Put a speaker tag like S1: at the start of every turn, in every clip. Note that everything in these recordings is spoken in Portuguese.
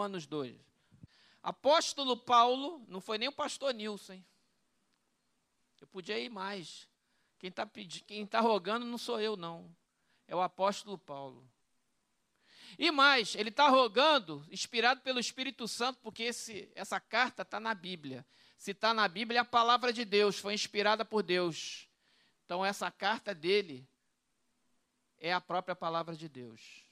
S1: Romanos 2. Apóstolo Paulo, não foi nem o pastor Nilson, hein? Eu podia ir mais. Quem está tá rogando não sou eu, não. É o apóstolo Paulo. E mais, ele está rogando, inspirado pelo Espírito Santo, porque esse, essa carta está na Bíblia. Se está na Bíblia, é a palavra de Deus, foi inspirada por Deus. Então, essa carta dele é a própria palavra de Deus.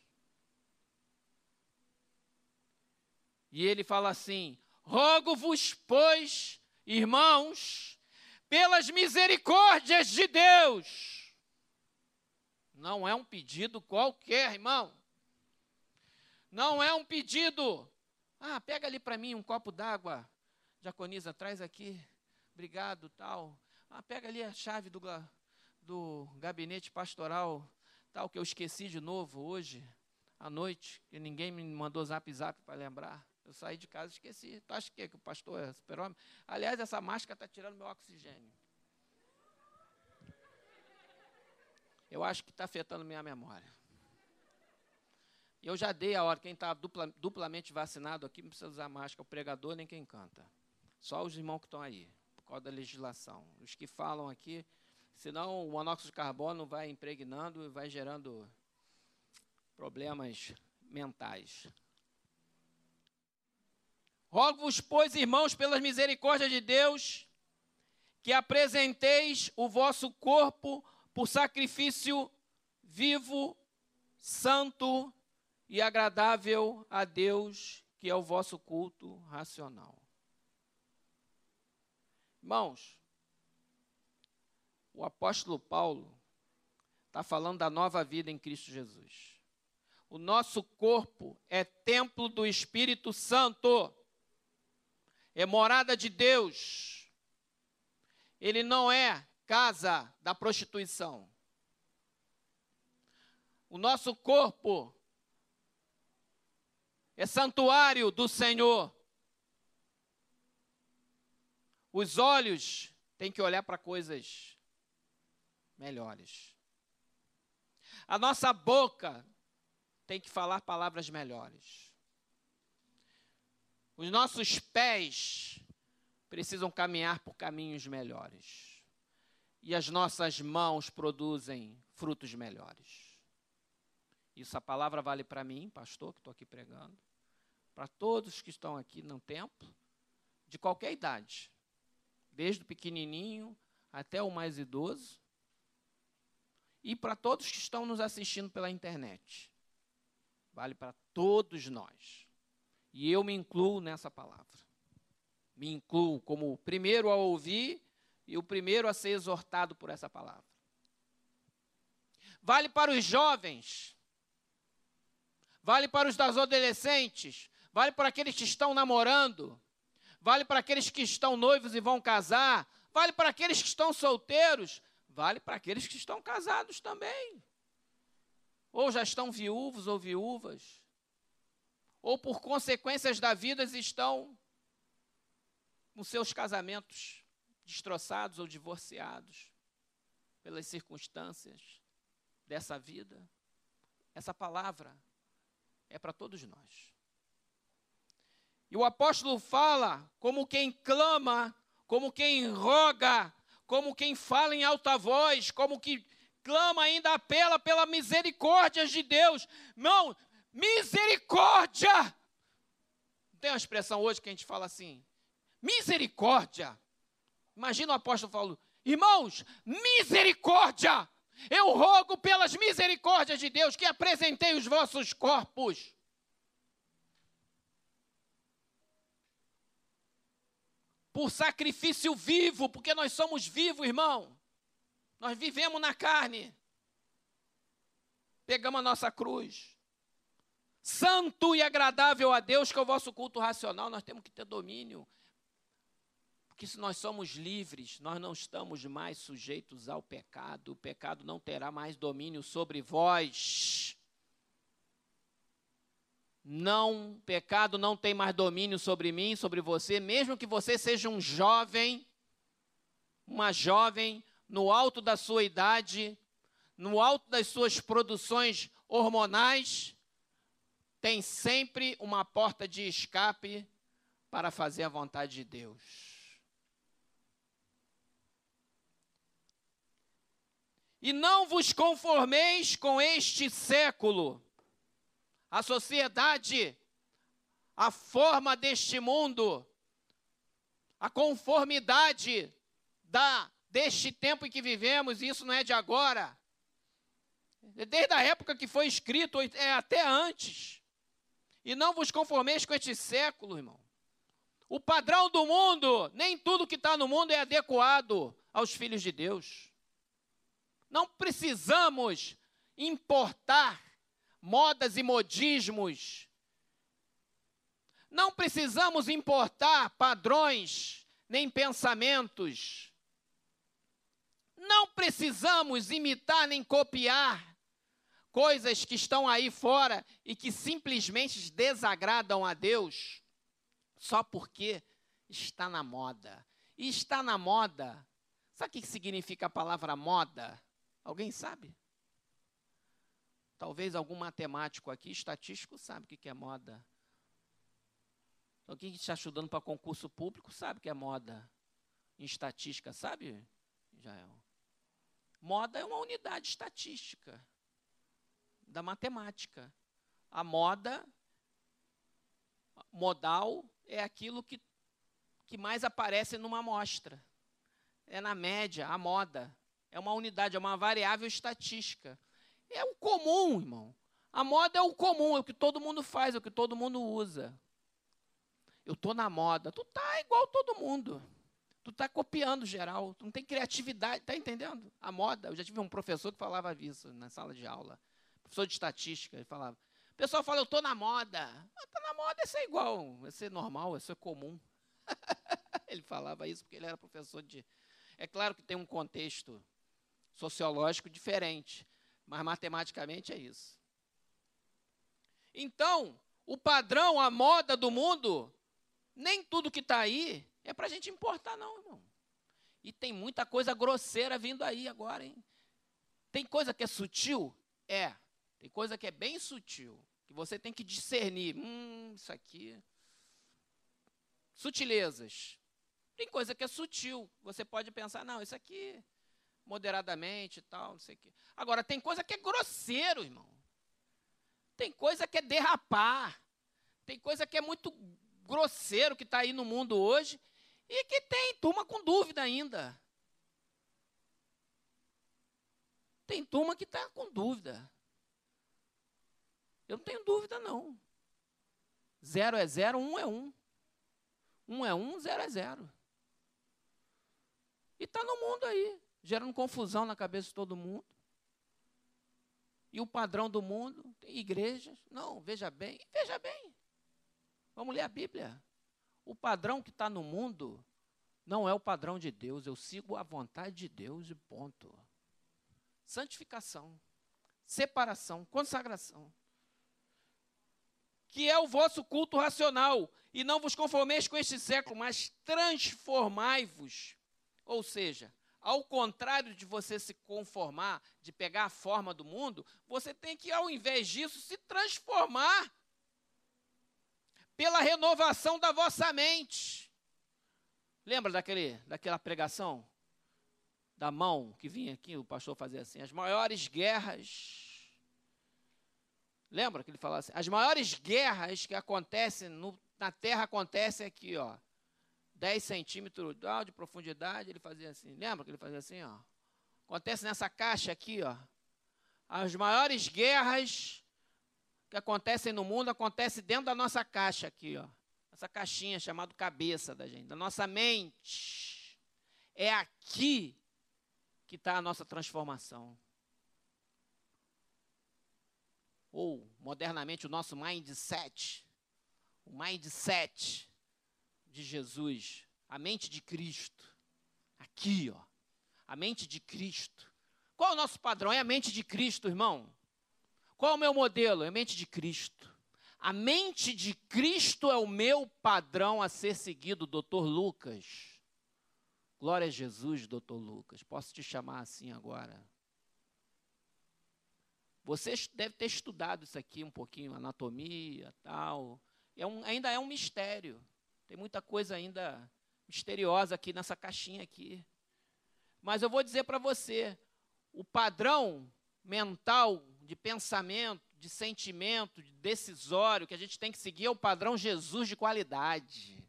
S1: E ele fala assim: Rogo-vos, pois, irmãos, pelas misericórdias de Deus. Não é um pedido qualquer, irmão. Não é um pedido. Ah, pega ali para mim um copo d'água. Diaconisa, traz aqui. Obrigado, tal. Ah, pega ali a chave do, do gabinete pastoral, tal, que eu esqueci de novo hoje, à noite, que ninguém me mandou zap zap para lembrar. Eu saí de casa e esqueci. Tu acha que, que o pastor é super-homem? Aliás, essa máscara está tirando meu oxigênio. Eu acho que está afetando minha memória. Eu já dei a hora, quem está dupla, duplamente vacinado aqui não precisa usar máscara, o pregador nem quem canta. Só os irmãos que estão aí, por causa da legislação. Os que falam aqui, senão o monóxido de carbono vai impregnando e vai gerando problemas mentais. Rogo-vos, pois, irmãos, pelas misericórdias de Deus, que apresenteis o vosso corpo por sacrifício vivo, santo e agradável a Deus, que é o vosso culto racional. Irmãos, o apóstolo Paulo está falando da nova vida em Cristo Jesus. O nosso corpo é templo do Espírito Santo, é morada de Deus. Ele não é casa da prostituição. O nosso corpo é santuário do Senhor. Os olhos têm que olhar para coisas melhores. A nossa boca tem que falar palavras melhores. Os nossos pés precisam caminhar por caminhos melhores. E as nossas mãos produzem frutos melhores. Isso a palavra vale para mim, pastor, que estou aqui pregando para todos que estão aqui no templo, de qualquer idade, desde o pequenininho até o mais idoso, e para todos que estão nos assistindo pela internet. Vale para todos nós. E eu me incluo nessa palavra. Me incluo como o primeiro a ouvir e o primeiro a ser exortado por essa palavra. Vale para os jovens. Vale para os adolescentes vale para aqueles que estão namorando, vale para aqueles que estão noivos e vão casar, vale para aqueles que estão solteiros, vale para aqueles que estão casados também. Ou já estão viúvos ou viúvas, ou por consequências da vida estão com seus casamentos destroçados ou divorciados pelas circunstâncias dessa vida. Essa palavra é para todos nós. E o apóstolo fala como quem clama, como quem roga, como quem fala em alta voz, como que clama ainda apela pela misericórdia de Deus. Não, misericórdia! Tem uma expressão hoje que a gente fala assim: misericórdia. Imagina o apóstolo falando: irmãos, misericórdia! Eu rogo pelas misericórdias de Deus que apresentei os vossos corpos por sacrifício vivo, porque nós somos vivos, irmão. Nós vivemos na carne. Pegamos a nossa cruz. Santo e agradável a Deus, que é o vosso culto racional, nós temos que ter domínio. Porque se nós somos livres, nós não estamos mais sujeitos ao pecado, o pecado não terá mais domínio sobre vós. Não, pecado não tem mais domínio sobre mim, sobre você, mesmo que você seja um jovem, uma jovem no alto da sua idade, no alto das suas produções hormonais, tem sempre uma porta de escape para fazer a vontade de Deus. E não vos conformeis com este século. A sociedade, a forma deste mundo, a conformidade da deste tempo em que vivemos, isso não é de agora. Desde a época que foi escrito, é até antes. E não vos conformeis com este século, irmão. O padrão do mundo, nem tudo que está no mundo é adequado aos filhos de Deus. Não precisamos importar modas e modismos. Não precisamos importar padrões nem pensamentos. Não precisamos imitar nem copiar coisas que estão aí fora e que simplesmente desagradam a Deus só porque está na moda. E está na moda. Sabe o que significa a palavra moda? Alguém sabe? Talvez algum matemático aqui, estatístico, sabe o que é moda. Alguém que está estudando para concurso público sabe o que é moda. Em estatística, sabe, Jael? Moda é uma unidade estatística da matemática. A moda, modal, é aquilo que, que mais aparece numa amostra. É na média, a moda. É uma unidade, é uma variável estatística. É o comum, irmão. A moda é o comum, é o que todo mundo faz, é o que todo mundo usa. Eu estou na moda. Tu tá igual todo mundo. Tu tá copiando geral. Tu não tem criatividade. Tá entendendo? A moda. Eu já tive um professor que falava isso na sala de aula. Professor de estatística. Ele falava: o pessoal fala, eu estou na moda. Está na moda, isso é igual, isso é normal, isso é comum. ele falava isso porque ele era professor de. É claro que tem um contexto sociológico diferente, mas matematicamente é isso. Então, o padrão, a moda do mundo, nem tudo que está aí é para a gente importar, não, irmão. E tem muita coisa grosseira vindo aí agora, hein? Tem coisa que é sutil? É. Tem coisa que é bem sutil, que você tem que discernir. Hum, isso aqui. Sutilezas. Tem coisa que é sutil. Você pode pensar, não, isso aqui, moderadamente e tal, não sei o quê. Agora, tem coisa que é grosseiro, irmão. Tem coisa que é derrapar. Tem coisa que é muito grosseiro que está aí no mundo hoje e que tem turma com dúvida ainda. Tem turma que está com dúvida. Eu não tenho dúvida, não. Zero é zero, um é um. Um é um, zero é zero. E está no mundo aí, gerando confusão na cabeça de todo mundo. E o padrão do mundo, tem igrejas. Não, veja bem, veja bem. Vamos ler a Bíblia. O padrão que está no mundo não é o padrão de Deus. Eu sigo a vontade de Deus e ponto. Santificação, separação, consagração que é o vosso culto racional, e não vos conformeis com este século, mas transformai-vos. Ou seja, ao contrário de você se conformar, de pegar a forma do mundo, você tem que, ao invés disso, se transformar pela renovação da vossa mente. Lembra daquele, daquela pregação? Da mão que vinha aqui, o pastor fazia assim: as maiores guerras Lembra que ele falava assim? As maiores guerras que acontecem no, na Terra acontecem aqui, ó. 10 centímetros de profundidade, ele fazia assim. Lembra que ele fazia assim, ó? Acontece nessa caixa aqui, ó. As maiores guerras que acontecem no mundo acontecem dentro da nossa caixa aqui, ó. Essa caixinha chamada cabeça da gente, da nossa mente. É aqui que está a nossa transformação ou modernamente o nosso mindset, o mindset de Jesus, a mente de Cristo. Aqui, ó, a mente de Cristo. Qual é o nosso padrão? É a mente de Cristo, irmão. Qual é o meu modelo? É a mente de Cristo. A mente de Cristo é o meu padrão a ser seguido, doutor Lucas. Glória a Jesus, doutor Lucas. Posso te chamar assim agora? Você deve ter estudado isso aqui um pouquinho, anatomia, tal. É um, ainda é um mistério. Tem muita coisa ainda misteriosa aqui nessa caixinha aqui. Mas eu vou dizer para você, o padrão mental de pensamento, de sentimento, de decisório que a gente tem que seguir é o padrão Jesus de qualidade.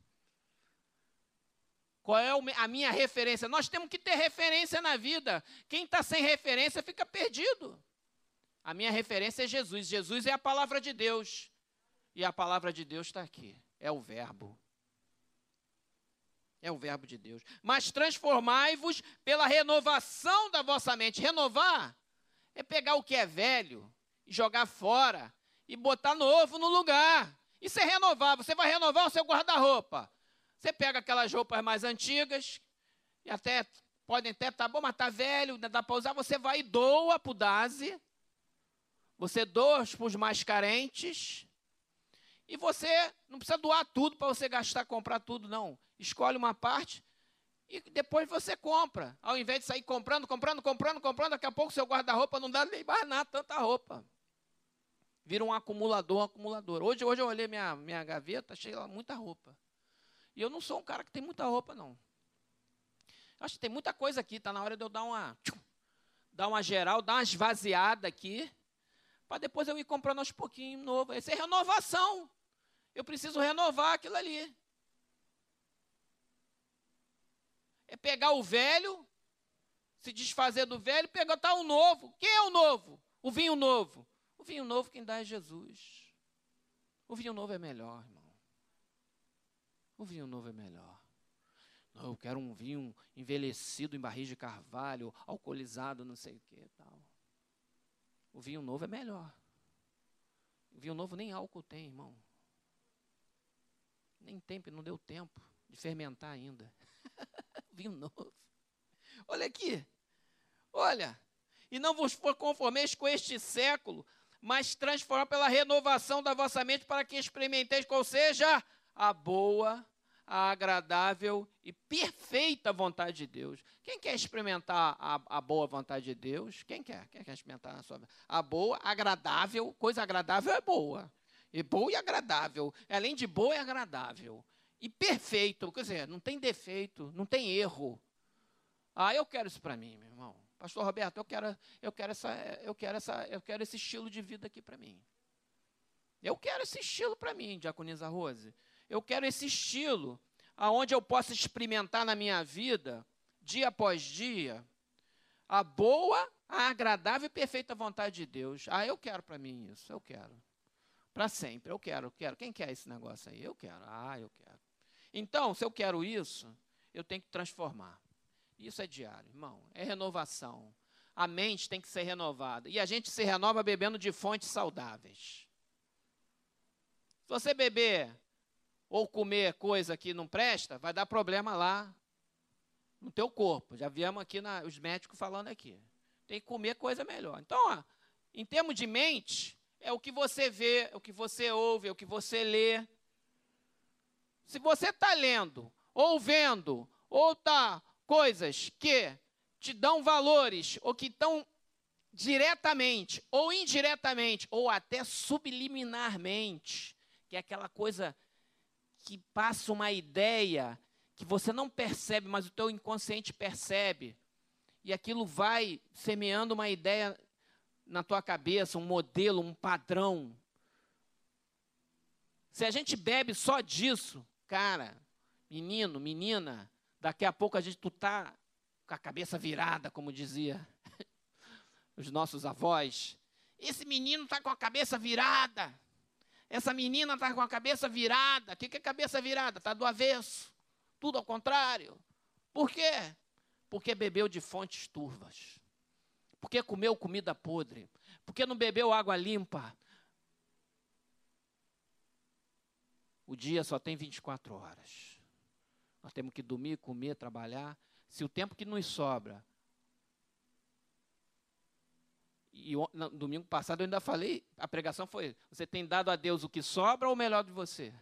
S1: Qual é a minha referência? Nós temos que ter referência na vida. Quem está sem referência fica perdido. A minha referência é Jesus. Jesus é a palavra de Deus. E a palavra de Deus está aqui. É o Verbo. É o Verbo de Deus. Mas transformai-vos pela renovação da vossa mente. Renovar é pegar o que é velho e jogar fora e botar novo no lugar. Isso é renovar. Você vai renovar o seu guarda-roupa. Você pega aquelas roupas mais antigas, e até podem até estar tá bom, mas está velho, dá para usar. Você vai e doa para o DASE. Você doa para os mais carentes. E você não precisa doar tudo para você gastar, comprar tudo, não. Escolhe uma parte e depois você compra. Ao invés de sair comprando, comprando, comprando, comprando, daqui a pouco seu guarda-roupa não dá nem mais nada, tanta roupa. Vira um acumulador, um acumulador. Hoje, hoje eu olhei minha, minha gaveta, achei lá muita roupa. E eu não sou um cara que tem muita roupa, não. Acho que tem muita coisa aqui, está na hora de eu dar uma, dar uma geral, dar uma esvaziada aqui, para depois eu ir comprando aos pouquinhos novo. Essa é renovação. Eu preciso renovar aquilo ali. É pegar o velho, se desfazer do velho pegar tá, o novo. Quem é o novo? O vinho novo. O vinho novo quem dá é Jesus. O vinho novo é melhor, irmão. O vinho novo é melhor. Não, eu quero um vinho envelhecido em barris de carvalho, alcoolizado, não sei o que tal. O vinho novo é melhor. O vinho novo nem álcool tem, irmão. Nem tempo, não deu tempo de fermentar ainda. Vinho novo. Olha aqui. Olha. E não vos conformeis com este século, mas transformar pela renovação da vossa mente para que experimenteis qual seja a boa, a agradável e perfeita vontade de Deus. Quem quer experimentar a, a, boa vontade de Deus? Quem quer? Quem quer experimentar a sua A boa, agradável, coisa agradável é boa. E boa e agradável. Além de boa, é agradável. E perfeito, quer dizer, não tem defeito, não tem erro. Ah, eu quero isso para mim, meu irmão. Pastor Roberto, eu quero, eu quero essa, eu quero essa, eu quero esse estilo de vida aqui para mim. Eu quero esse estilo para mim, Diaconisa Rose. Eu quero esse estilo aonde eu possa experimentar na minha vida, dia após dia, a boa, a agradável e perfeita vontade de Deus. Ah, eu quero para mim isso, eu quero. Para sempre. Eu quero, eu quero. Quem quer esse negócio aí? Eu quero. Ah, eu quero. Então, se eu quero isso, eu tenho que transformar. Isso é diário, irmão. É renovação. A mente tem que ser renovada. E a gente se renova bebendo de fontes saudáveis. Se você beber ou comer coisa que não presta, vai dar problema lá no teu corpo. Já viemos aqui na, os médicos falando aqui. Tem que comer coisa melhor. Então, ó, em termos de mente, é o que você vê, é o que você ouve, é o que você lê. Se você está lendo, ou vendo, ou está coisas que te dão valores, ou que estão diretamente, ou indiretamente, ou até subliminarmente, que é aquela coisa que passa uma ideia que você não percebe, mas o teu inconsciente percebe. E aquilo vai semeando uma ideia na tua cabeça um modelo, um padrão. Se a gente bebe só disso, cara, menino, menina, daqui a pouco a gente tu tá com a cabeça virada, como dizia os nossos avós. Esse menino tá com a cabeça virada. Essa menina tá com a cabeça virada. O que, que é cabeça virada? Tá do avesso. Tudo ao contrário. Por quê? Porque bebeu de fontes turvas. Porque comeu comida podre? Porque não bebeu água limpa? O dia só tem 24 horas. Nós temos que dormir, comer, trabalhar. Se o tempo que nos sobra. E no domingo passado eu ainda falei, a pregação foi: você tem dado a Deus o que sobra ou o melhor de você?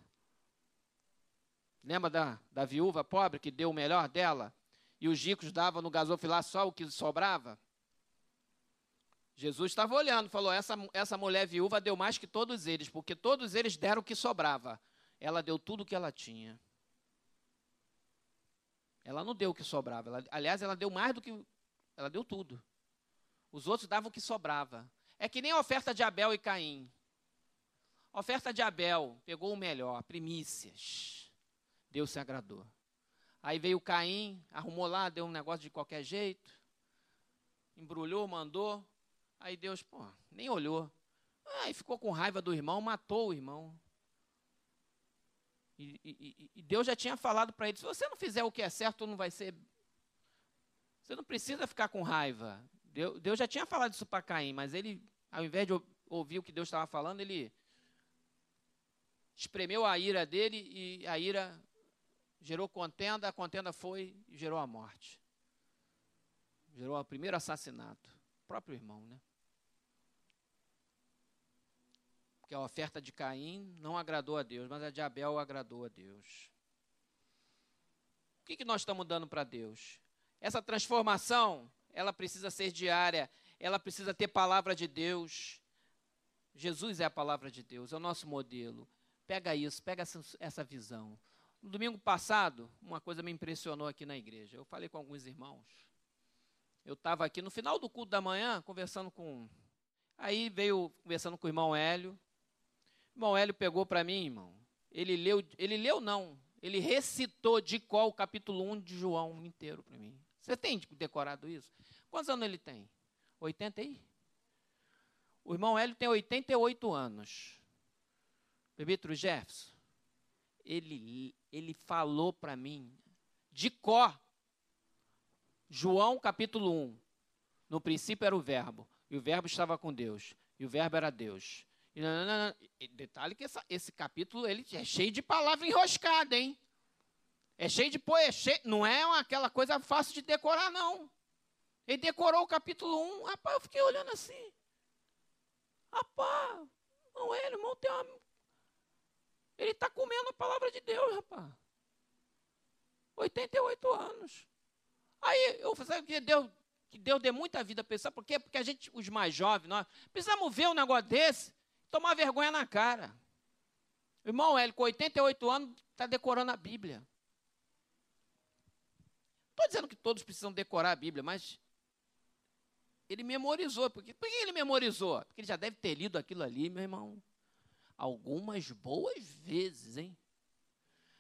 S1: Lembra da, da viúva pobre que deu o melhor dela? E os ricos davam no gasofilar só o que sobrava? Jesus estava olhando, falou: essa, essa mulher viúva deu mais que todos eles, porque todos eles deram o que sobrava. Ela deu tudo o que ela tinha. Ela não deu o que sobrava. Ela, aliás, ela deu mais do que. Ela deu tudo. Os outros davam o que sobrava. É que nem a oferta de Abel e Caim. A oferta de Abel pegou o melhor, primícias. Deus se agradou. Aí veio Caim, arrumou lá, deu um negócio de qualquer jeito. Embrulhou, mandou. Aí Deus, pô, nem olhou. Aí ficou com raiva do irmão, matou o irmão. E, e, e Deus já tinha falado para ele: se você não fizer o que é certo, não vai ser. Você não precisa ficar com raiva. Deus, já tinha falado isso para Caim, mas ele, ao invés de ouvir o que Deus estava falando, ele espremeu a ira dele e a ira gerou contenda, a contenda foi e gerou a morte. Gerou o primeiro assassinato. O próprio irmão, né? Porque a oferta de Caim não agradou a Deus, mas a de Abel agradou a Deus. O que, que nós estamos dando para Deus? Essa transformação, ela precisa ser diária, ela precisa ter palavra de Deus. Jesus é a palavra de Deus, é o nosso modelo. Pega isso, pega essa, essa visão. No domingo passado, uma coisa me impressionou aqui na igreja. Eu falei com alguns irmãos. Eu estava aqui no final do culto da manhã, conversando com. Aí veio conversando com o irmão Hélio. O irmão Hélio pegou para mim, irmão. Ele leu, ele leu não, ele recitou de qual o capítulo 1 de João inteiro para mim. Você tem decorado isso? Quantos anos ele tem? 80 aí? O irmão Hélio tem 88 anos. Bebitro Jefferson, ele, ele falou para mim, de có, João capítulo 1. No princípio era o verbo, e o verbo estava com Deus, e o verbo era Deus. E, não, não, não, detalhe que essa, esse capítulo ele é cheio de palavra enroscada, hein? É cheio de poesia, não é aquela coisa fácil de decorar, não. Ele decorou o capítulo 1, rapaz, eu fiquei olhando assim. Rapaz, não é, irmão, tem uma... Ele está comendo a palavra de Deus, rapaz. 88 anos. Aí eu falei, que Deus, que Deus dê muita vida a pessoa, por quê? Porque a gente, os mais jovens, nós precisamos ver um negócio desse tomar vergonha na cara. Irmão Hélio, com 88 anos, está decorando a Bíblia. Estou dizendo que todos precisam decorar a Bíblia, mas ele memorizou. Por, por que ele memorizou? Porque ele já deve ter lido aquilo ali, meu irmão. Algumas boas vezes, hein?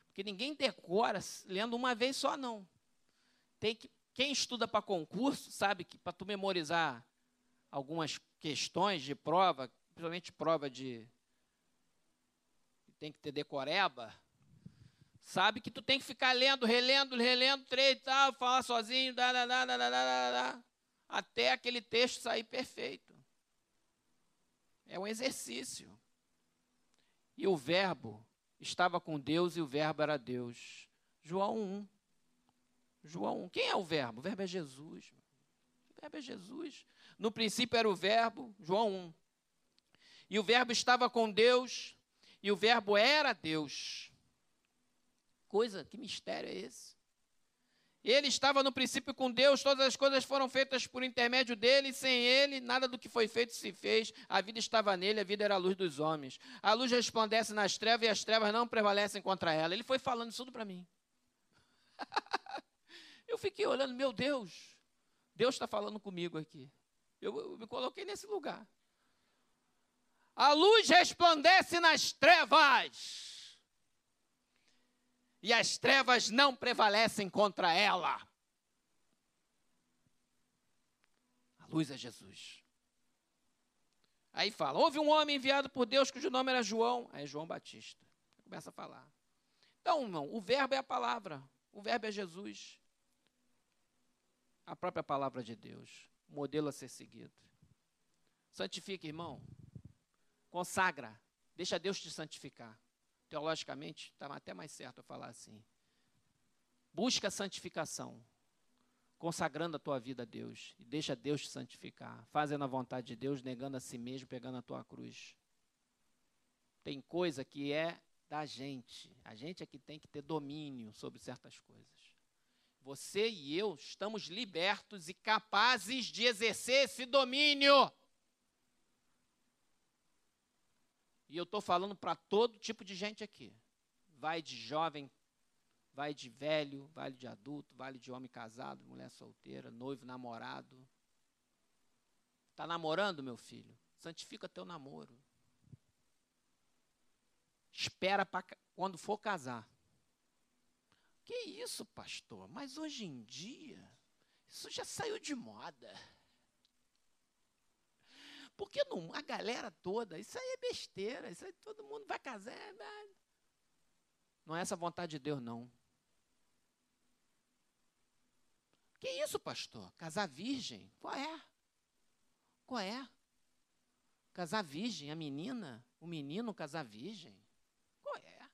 S1: Porque ninguém decora lendo uma vez só, não. Tem que, quem estuda para concurso sabe que para tu memorizar algumas questões de prova, principalmente prova de tem que ter decoreba, sabe que tu tem que ficar lendo, relendo, relendo, três e tal, falar sozinho, da, da, da, da, da, da, da, até aquele texto sair perfeito. É um exercício. E o verbo estava com Deus e o verbo era Deus. João 1. João 1. Quem é o verbo? O verbo é Jesus. O verbo é Jesus. No princípio era o verbo, João 1. E o Verbo estava com Deus, e o Verbo era Deus. Coisa, que mistério é esse? Ele estava no princípio com Deus, todas as coisas foram feitas por intermédio dele, sem ele, nada do que foi feito se fez. A vida estava nele, a vida era a luz dos homens. A luz resplandece nas trevas e as trevas não prevalecem contra ela. Ele foi falando isso tudo para mim. eu fiquei olhando, meu Deus, Deus está falando comigo aqui. Eu, eu me coloquei nesse lugar. A luz resplandece nas trevas. E as trevas não prevalecem contra ela. A luz é Jesus. Aí fala: houve um homem enviado por Deus cujo nome era João. Aí é João Batista. Começa a falar. Então, irmão, o verbo é a palavra. O verbo é Jesus. A própria palavra de Deus. O modelo a ser seguido. Santifica, irmão. Consagra. Deixa Deus te santificar. Teologicamente, está até mais certo eu falar assim. Busca santificação. Consagrando a tua vida a Deus. E deixa Deus te santificar. Fazendo a vontade de Deus, negando a si mesmo, pegando a tua cruz. Tem coisa que é da gente. A gente é que tem que ter domínio sobre certas coisas. Você e eu estamos libertos e capazes de exercer esse domínio. E eu estou falando para todo tipo de gente aqui. Vai de jovem, vai de velho, vai de adulto, vai de homem casado, mulher solteira, noivo, namorado. Está namorando, meu filho? Santifica teu namoro. Espera para quando for casar. Que isso, pastor? Mas hoje em dia, isso já saiu de moda. Porque não, a galera toda, isso aí é besteira, isso aí todo mundo vai casar. É não é essa vontade de Deus, não. Que isso, pastor? Casar virgem? Qual é? Qual é? Casar virgem, a menina, o menino casar virgem? Qual é?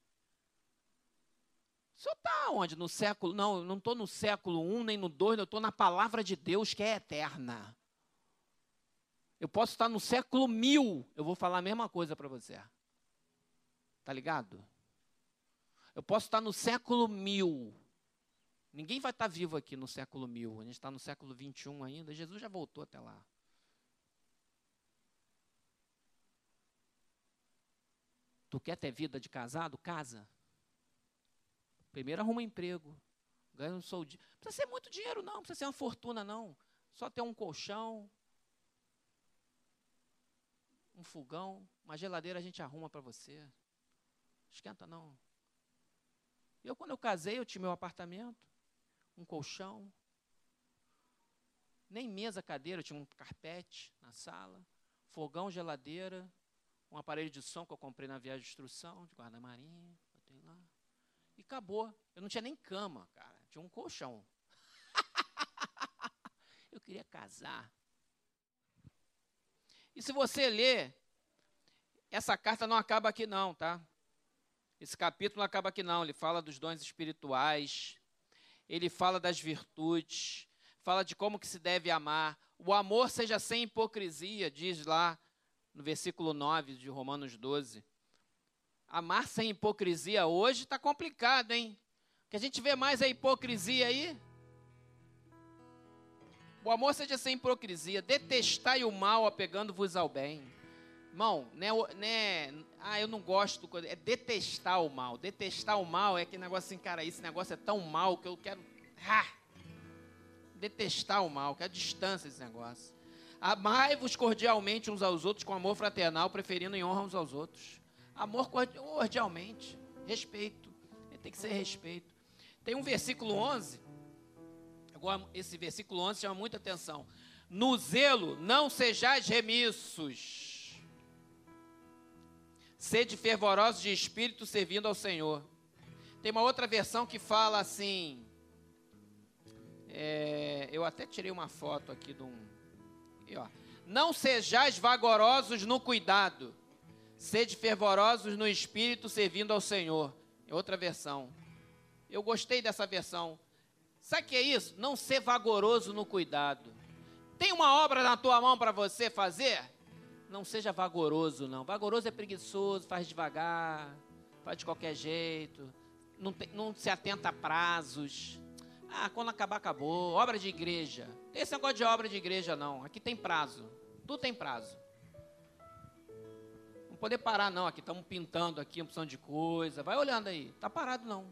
S1: O senhor está onde? No século. Não, não estou no século 1, nem no 2, eu estou na palavra de Deus que é eterna. Eu posso estar no século mil, eu vou falar a mesma coisa para você. Tá ligado? Eu posso estar no século mil. Ninguém vai estar vivo aqui no século mil. A gente está no século 21 ainda. Jesus já voltou até lá. Tu quer ter vida de casado? Casa. Primeiro arruma um emprego. Ganha um soldinho. Não precisa ser muito dinheiro, não. Não precisa ser uma fortuna, não. Só ter um colchão, um fogão, uma geladeira a gente arruma para você. Esquenta não. Eu, quando eu casei, eu tinha meu apartamento, um colchão, nem mesa, cadeira, eu tinha um carpete na sala, fogão, geladeira, um aparelho de som que eu comprei na viagem de instrução, de guarda-marinha, lá. E acabou. Eu não tinha nem cama, cara. Tinha um colchão. eu queria casar. E se você ler, essa carta não acaba aqui não, tá? Esse capítulo não acaba aqui não. Ele fala dos dons espirituais, ele fala das virtudes, fala de como que se deve amar. O amor seja sem hipocrisia, diz lá no versículo 9 de Romanos 12. Amar sem hipocrisia hoje está complicado, hein? Que a gente vê mais a hipocrisia aí. O amor seja sem hipocrisia. Detestai o mal, apegando-vos ao bem. Irmão, né, né, ah, eu não gosto, é detestar o mal. Detestar o mal é aquele negócio assim, cara, esse negócio é tão mal que eu quero. Ah, detestar o mal, que é a distância desse negócio. Amai-vos cordialmente uns aos outros com amor fraternal, preferindo em honra uns aos outros. Amor cordialmente, respeito. Tem que ser respeito. Tem um versículo 11 Agora, esse versículo 11 chama muita atenção. No zelo não sejais remissos. Sede fervorosos de espírito servindo ao Senhor. Tem uma outra versão que fala assim. É, eu até tirei uma foto aqui de um. Ó, não sejais vagarosos no cuidado. Sede fervorosos no espírito servindo ao Senhor. É outra versão. Eu gostei dessa versão. Sabe o que é isso? Não ser vagaroso no cuidado. Tem uma obra na tua mão para você fazer? Não seja vagaroso, não. Vagaroso é preguiçoso, faz devagar, faz de qualquer jeito, não, não se atenta a prazos. Ah, quando acabar, acabou. Obra de igreja. Esse negócio de obra de igreja, não. Aqui tem prazo. Tudo tem prazo. Não poder parar, não. Aqui estamos pintando aqui opção de coisa. Vai olhando aí. Está parado, não.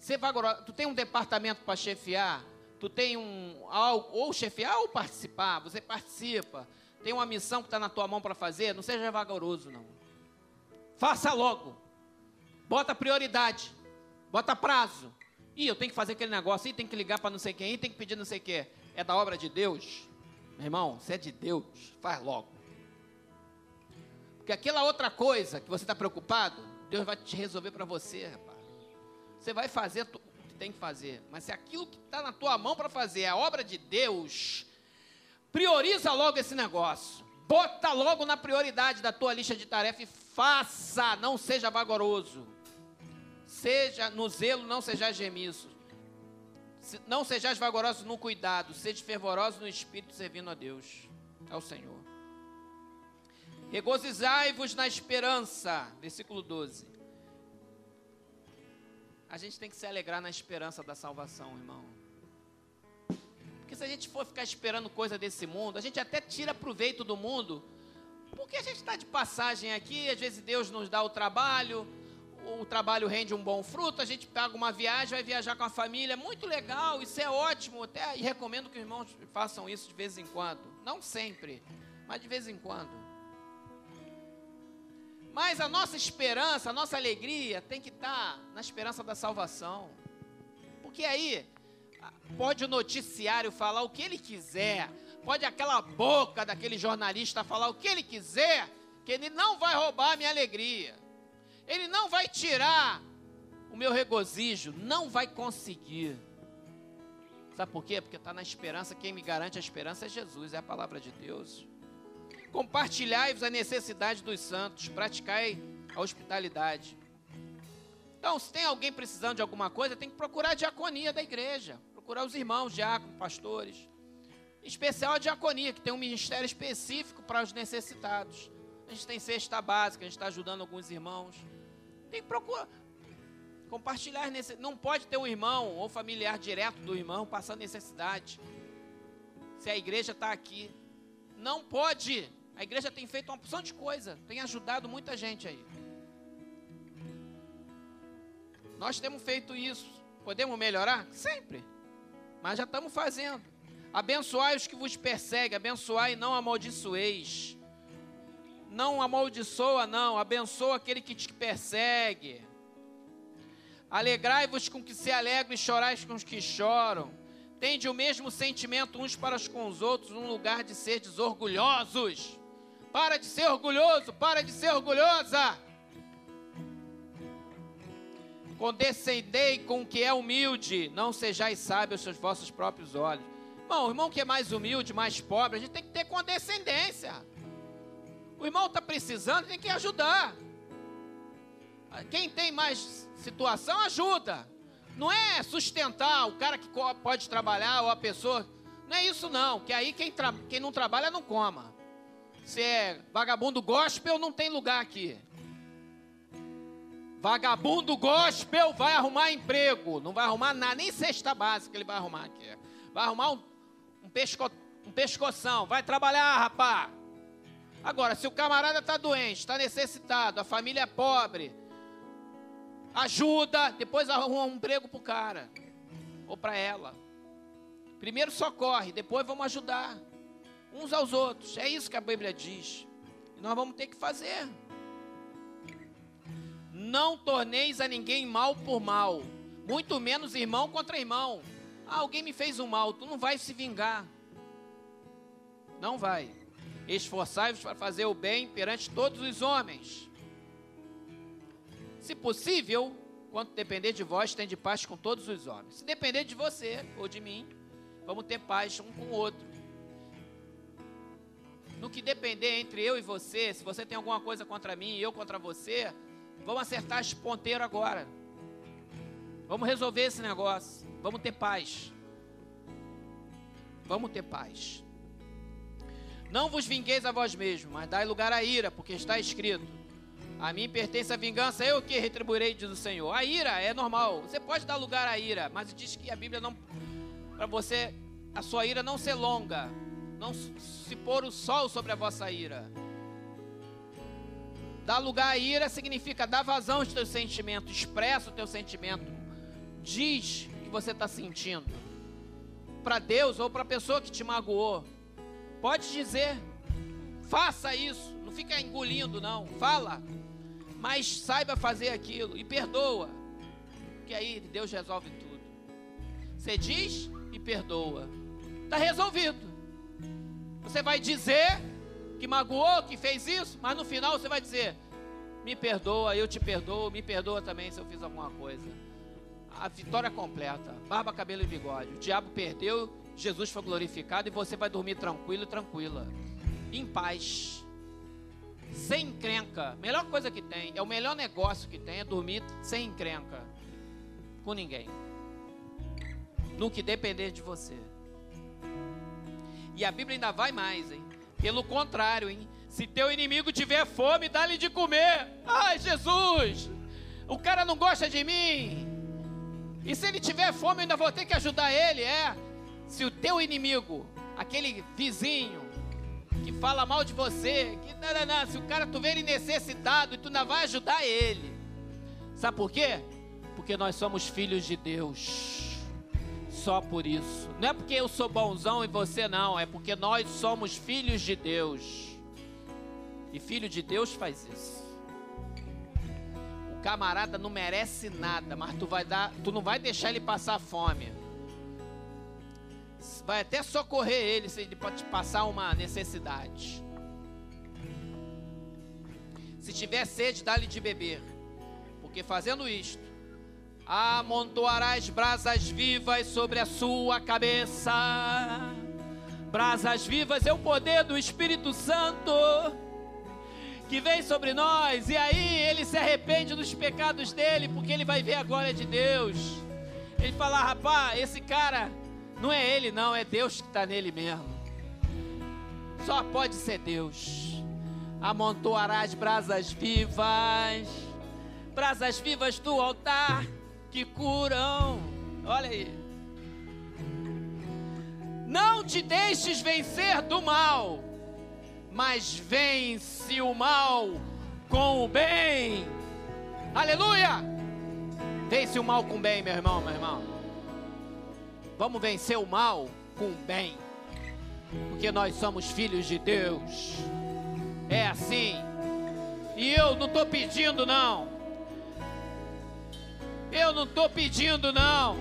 S1: Você vai agora, tu tem um departamento para chefiar, tu tem um ou chefiar ou participar, você participa. Tem uma missão que está na tua mão para fazer, não seja vagaroso não. Faça logo. Bota prioridade. Bota prazo. E eu tenho que fazer aquele negócio, e tem que ligar para não sei quem, e tem que pedir não sei quê. É da obra de Deus? Meu irmão, se é de Deus, faz logo. Porque aquela outra coisa que você está preocupado, Deus vai te resolver para você, rapaz. Você vai fazer o que tem que fazer. Mas se aquilo que está na tua mão para fazer é a obra de Deus, prioriza logo esse negócio. Bota logo na prioridade da tua lista de tarefas e faça, não seja vagaroso. Seja no zelo, não sejais gemiços. Não sejais vagarosos no cuidado, seja fervorosos no espírito servindo a Deus, ao Senhor. Regozijai-vos na esperança, versículo 12. A gente tem que se alegrar na esperança da salvação, irmão. Porque se a gente for ficar esperando coisa desse mundo, a gente até tira proveito do mundo porque a gente está de passagem aqui, às vezes Deus nos dá o trabalho, o trabalho rende um bom fruto, a gente pega uma viagem, vai viajar com a família, muito legal, isso é ótimo, até e recomendo que os irmãos façam isso de vez em quando. Não sempre, mas de vez em quando. Mas a nossa esperança, a nossa alegria tem que estar tá na esperança da salvação. Porque aí pode o noticiário falar o que ele quiser, pode aquela boca daquele jornalista falar o que ele quiser, que ele não vai roubar a minha alegria. Ele não vai tirar o meu regozijo, não vai conseguir. Sabe por quê? Porque está na esperança, quem me garante a esperança é Jesus, é a palavra de Deus. Compartilhai-vos a necessidade dos santos, praticai a hospitalidade. Então, se tem alguém precisando de alguma coisa, tem que procurar a diaconia da igreja, procurar os irmãos, diáconos, pastores. Em especial a diaconia, que tem um ministério específico para os necessitados. A gente tem cesta básica, a gente está ajudando alguns irmãos. Tem que procurar. Compartilhar nesse. Não pode ter um irmão ou familiar direto do irmão passando necessidade. Se a igreja está aqui. Não pode. A igreja tem feito uma opção de coisa. Tem ajudado muita gente aí. Nós temos feito isso. Podemos melhorar? Sempre. Mas já estamos fazendo. Abençoai os que vos perseguem, abençoai e não amaldiçoeis. Não amaldiçoa, não, abençoa aquele que te persegue. Alegrai-vos com que se alegram e chorais com os que choram. Tende o mesmo sentimento uns para com os outros, num lugar de ser orgulhosos. Para de ser orgulhoso, para de ser orgulhosa. Condescendei com o que é humilde, não sejais sábios aos vossos próprios olhos. Irmão, o irmão que é mais humilde, mais pobre, a gente tem que ter condescendência. O irmão está precisando, tem que ajudar. Quem tem mais situação, ajuda. Não é sustentar o cara que pode trabalhar ou a pessoa. Não é isso não, que aí quem, quem não trabalha não coma. Se é vagabundo gospel, não tem lugar aqui. Vagabundo gospel vai arrumar emprego. Não vai arrumar nada, nem cesta básica ele vai arrumar aqui. Vai arrumar um, um, pesco, um pescoção. Vai trabalhar, rapá. Agora, se o camarada está doente, está necessitado, a família é pobre, ajuda, depois arruma um emprego para o cara ou para ela. Primeiro socorre, depois vamos ajudar uns aos outros. É isso que a Bíblia diz. E nós vamos ter que fazer. Não torneis a ninguém mal por mal, muito menos irmão contra irmão. Ah, alguém me fez um mal, tu não vai se vingar. Não vai. Esforçai-vos para fazer o bem perante todos os homens. Se possível, quanto depender de vós, tem de paz com todos os homens. Se depender de você ou de mim, vamos ter paz um com o outro. No que depender entre eu e você, se você tem alguma coisa contra mim e eu contra você, Vamos acertar esse ponteiro agora. Vamos resolver esse negócio. Vamos ter paz. Vamos ter paz. Não vos vingueis a vós mesmos, mas dai lugar à ira, porque está escrito: A mim pertence a vingança, eu que retribuirei, diz o Senhor. A ira é normal. Você pode dar lugar à ira, mas diz que a Bíblia não para você a sua ira não ser longa, não se pôr o sol sobre a vossa ira. Dar lugar à ira significa dar vazão aos teus sentimentos, expressa o teu sentimento, diz o que você está sentindo. Para Deus ou para a pessoa que te magoou. Pode dizer, faça isso, não fica engolindo, não. Fala, mas saiba fazer aquilo e perdoa, que aí Deus resolve tudo. Você diz e perdoa, está resolvido. Você vai dizer que magoou, que fez isso, mas no final você vai dizer: me perdoa, eu te perdoo, me perdoa também se eu fiz alguma coisa. A vitória completa, barba, cabelo e bigode. O diabo perdeu, Jesus foi glorificado e você vai dormir tranquilo e tranquila, em paz, sem encrenca. Melhor coisa que tem, é o melhor negócio que tem, é dormir sem encrenca com ninguém. No que depender de você. E a Bíblia ainda vai mais, hein? Pelo contrário, hein? Se teu inimigo tiver fome, dá-lhe de comer. Ai, Jesus! O cara não gosta de mim. E se ele tiver fome, eu ainda vou ter que ajudar ele, é? Se o teu inimigo, aquele vizinho, que fala mal de você, que não, não, não, se o cara tu vê ele necessitado tu ainda vai ajudar ele. Sabe por quê? Porque nós somos filhos de Deus. Só por isso. Não é porque eu sou bonzão e você não, é porque nós somos filhos de Deus. E filho de Deus faz isso. O camarada não merece nada, mas tu vai dar, tu não vai deixar ele passar fome. Vai até socorrer ele se ele pode passar uma necessidade. Se tiver sede, dá-lhe de beber. Porque fazendo isto, amontoarás brasas vivas sobre a sua cabeça. Brasas vivas é o poder do Espírito Santo que vem sobre nós, e aí ele se arrepende dos pecados dele, porque ele vai ver a glória de Deus. Ele fala: rapaz, esse cara não é ele, não, é Deus que está nele mesmo. Só pode ser Deus. Amontoarás brasas vivas, brasas vivas do altar que curam. Olha aí. Não te deixes vencer do mal mas vence o mal com o bem. Aleluia! Vence o mal com o bem, meu irmão, meu irmão. Vamos vencer o mal com o bem, porque nós somos filhos de Deus. É assim. E eu não estou pedindo, não. Eu não estou pedindo, não.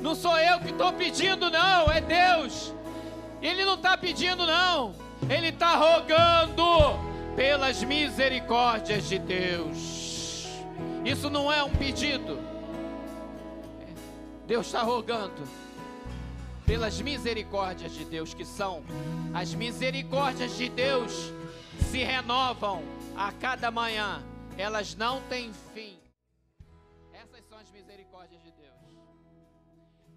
S1: Não sou eu que estou pedindo, não. É Deus. Ele não está pedindo, não. Ele está rogando pelas misericórdias de Deus. Isso não é um pedido. Deus está rogando pelas misericórdias de Deus, que são as misericórdias de Deus se renovam a cada manhã. Elas não têm fim. Essas são as misericórdias de Deus.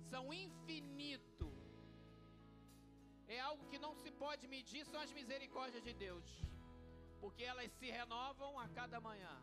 S1: São infinitas é algo que não se pode medir, são as misericórdias de Deus, porque elas se renovam a cada manhã.